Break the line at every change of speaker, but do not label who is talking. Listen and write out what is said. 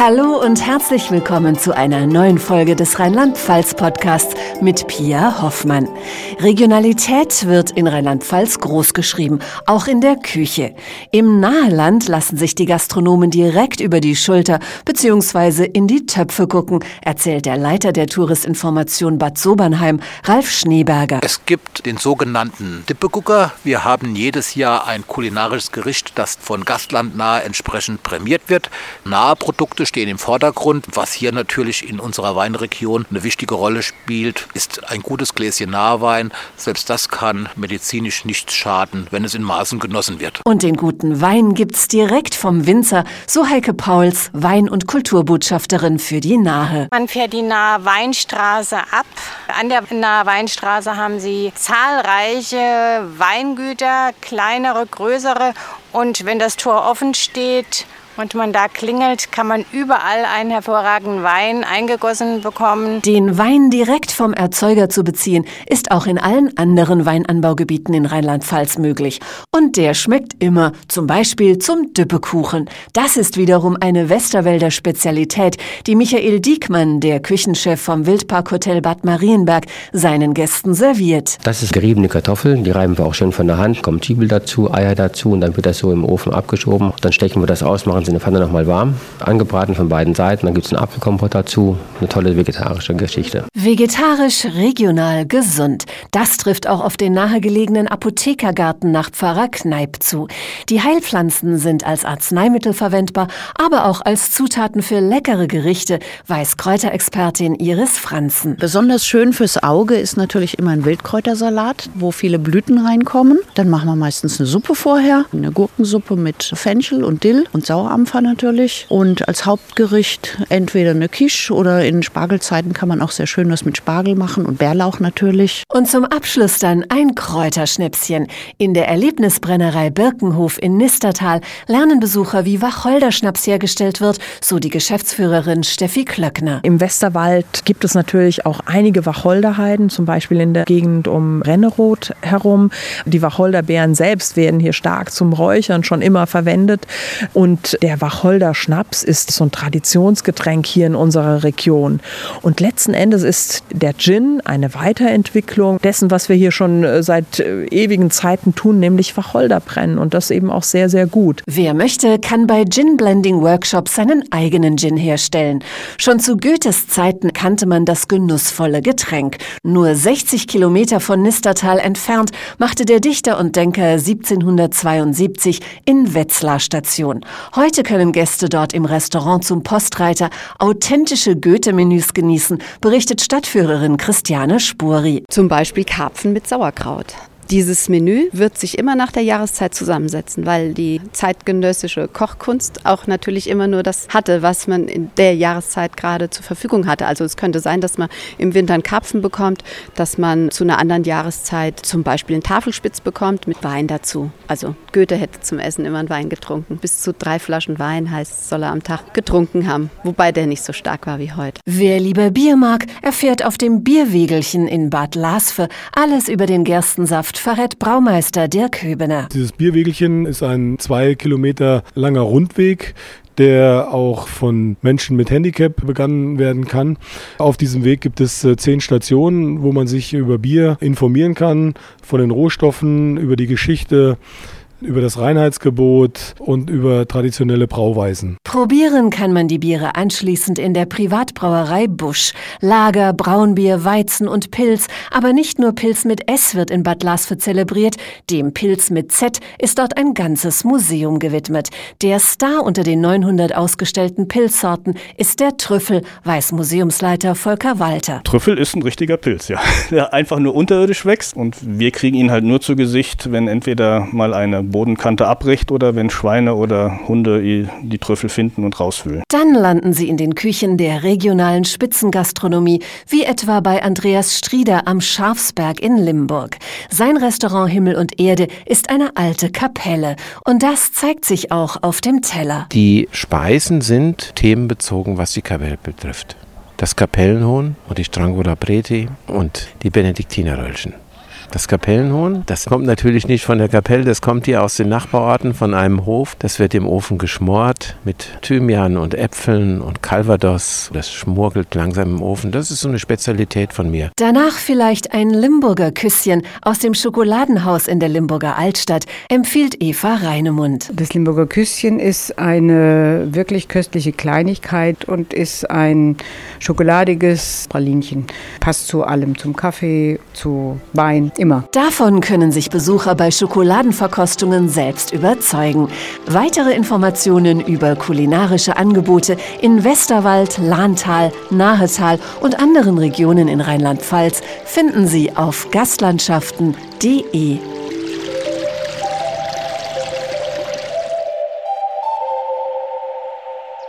Hallo und herzlich willkommen zu einer neuen Folge des Rheinland-Pfalz-Podcasts mit Pia Hoffmann. Regionalität wird in Rheinland-Pfalz großgeschrieben, auch in der Küche. Im Naheland lassen sich die Gastronomen direkt über die Schulter bzw. in die Töpfe gucken, erzählt der Leiter der Touristinformation Bad Sobernheim, Ralf Schneeberger.
Es gibt den sogenannten Dippegucker. Wir haben jedes Jahr ein kulinarisches Gericht, das von Gastland nahe entsprechend prämiert wird. Nahe Produkte stehen im Vordergrund. Was hier natürlich in unserer Weinregion eine wichtige Rolle spielt, ist ein gutes Gläschen Nahwein. Selbst das kann medizinisch nichts schaden, wenn es in Maßen genossen wird.
Und den guten Wein gibt's direkt vom Winzer, so Heike Pauls, Wein- und Kulturbotschafterin für die Nahe.
Man fährt die Nahe Weinstraße ab. An der Nahe Weinstraße haben sie zahlreiche Weingüter, kleinere, größere. Und wenn das Tor offen steht, und man da klingelt, kann man überall einen hervorragenden Wein eingegossen bekommen.
Den Wein direkt vom Erzeuger zu beziehen, ist auch in allen anderen Weinanbaugebieten in Rheinland-Pfalz möglich. Und der schmeckt immer, zum Beispiel zum Düppekuchen. Das ist wiederum eine Westerwälder Spezialität, die Michael Diekmann, der Küchenchef vom Wildparkhotel Bad Marienberg, seinen Gästen serviert.
Das ist geriebene Kartoffeln, die reiben wir auch schön von der Hand, kommt Zwiebel dazu, Eier dazu und dann wird das so im Ofen abgeschoben. Dann stechen wir das aus, machen in der Pfanne nochmal warm, angebraten von beiden Seiten. Dann gibt es einen Apfelkompott dazu. Eine tolle vegetarische Geschichte.
Vegetarisch, regional, gesund. Das trifft auch auf den nahegelegenen Apothekergarten nach Pfarrer Kneip zu. Die Heilpflanzen sind als Arzneimittel verwendbar, aber auch als Zutaten für leckere Gerichte, weiß Kräuterexpertin Iris Franzen.
Besonders schön fürs Auge ist natürlich immer ein Wildkräutersalat, wo viele Blüten reinkommen. Dann machen wir meistens eine Suppe vorher, eine Gurkensuppe mit Fenchel und Dill und Sauerampfer Dampfer natürlich. Und als Hauptgericht entweder eine Quiche oder in Spargelzeiten kann man auch sehr schön was mit Spargel machen und Bärlauch natürlich.
Und zum Abschluss dann ein Kräuterschnäpschen. In der Erlebnisbrennerei Birkenhof in Nistertal lernen Besucher, wie Wacholderschnaps hergestellt wird, so die Geschäftsführerin Steffi Klöckner.
Im Westerwald gibt es natürlich auch einige Wacholderheiden, zum Beispiel in der Gegend um Renneroth herum. Die Wacholderbeeren selbst werden hier stark zum Räuchern schon immer verwendet. Und der der Wacholder Schnaps ist so ein Traditionsgetränk hier in unserer Region. Und letzten Endes ist der Gin eine Weiterentwicklung dessen, was wir hier schon äh, seit äh, ewigen Zeiten tun, nämlich Wacholder brennen. Und das eben auch sehr, sehr gut.
Wer möchte, kann bei Gin Blending Workshops seinen eigenen Gin herstellen. Schon zu Goethes Zeiten kannte man das genussvolle Getränk. Nur 60 Kilometer von Nistertal entfernt machte der Dichter und Denker 1772 in Wetzlar Station. Heute Heute können Gäste dort im Restaurant zum Postreiter authentische Goethe-Menüs genießen, berichtet Stadtführerin Christiane Spuri.
Zum Beispiel Karpfen mit Sauerkraut. Dieses Menü wird sich immer nach der Jahreszeit zusammensetzen, weil die zeitgenössische Kochkunst auch natürlich immer nur das hatte, was man in der Jahreszeit gerade zur Verfügung hatte. Also es könnte sein, dass man im Winter einen Karpfen bekommt, dass man zu einer anderen Jahreszeit zum Beispiel einen Tafelspitz bekommt mit Wein dazu. Also Goethe hätte zum Essen immer einen Wein getrunken. Bis zu drei Flaschen Wein heißt, soll er am Tag getrunken haben, wobei der nicht so stark war wie heute.
Wer lieber Bier mag, erfährt auf dem Bierwegelchen in Bad Lasfe alles über den Gerstensaft verrät Braumeister Dirk Höbener.
Dieses Bierwegelchen ist ein zwei Kilometer langer Rundweg, der auch von Menschen mit Handicap begangen werden kann. Auf diesem Weg gibt es äh, zehn Stationen, wo man sich über Bier informieren kann, von den Rohstoffen, über die Geschichte über das Reinheitsgebot und über traditionelle Brauweisen.
Probieren kann man die Biere anschließend in der Privatbrauerei Busch. Lager, Braunbier, Weizen und Pilz. Aber nicht nur Pilz mit S wird in Bad Lasve zelebriert. Dem Pilz mit Z ist dort ein ganzes Museum gewidmet. Der Star unter den 900 ausgestellten Pilzsorten ist der Trüffel, weiß Museumsleiter Volker Walter.
Trüffel ist ein richtiger Pilz, ja. Der einfach nur unterirdisch wächst und wir kriegen ihn halt nur zu Gesicht, wenn entweder mal eine Bodenkante abbricht oder wenn Schweine oder Hunde die Trüffel finden und rauswühlen.
Dann landen sie in den Küchen der regionalen Spitzengastronomie, wie etwa bei Andreas Strieder am Schafsberg in Limburg. Sein Restaurant Himmel und Erde ist eine alte Kapelle und das zeigt sich auch auf dem Teller.
Die Speisen sind themenbezogen, was die Kapelle betrifft. Das Kapellenhuhn und die Strangola Preti und die Benediktinerröllchen. Das Kapellenhuhn, das kommt natürlich nicht von der Kapelle, das kommt hier aus den Nachbarorten von einem Hof. Das wird im Ofen geschmort mit Thymian und Äpfeln und Calvados. Das schmurgelt langsam im Ofen. Das ist so eine Spezialität von mir.
Danach vielleicht ein Limburger Küsschen aus dem Schokoladenhaus in der Limburger Altstadt, empfiehlt Eva Reinemund.
Das Limburger Küsschen ist eine wirklich köstliche Kleinigkeit und ist ein schokoladiges Pralinchen. Passt zu allem, zum Kaffee, zu Wein, immer.
Davon können sich Besucher bei Schokoladenverkostungen selbst überzeugen. Weitere Informationen über kulinarische Angebote in Westerwald, Lahntal, Nahetal und anderen Regionen in Rheinland-Pfalz finden Sie auf gastlandschaften.de.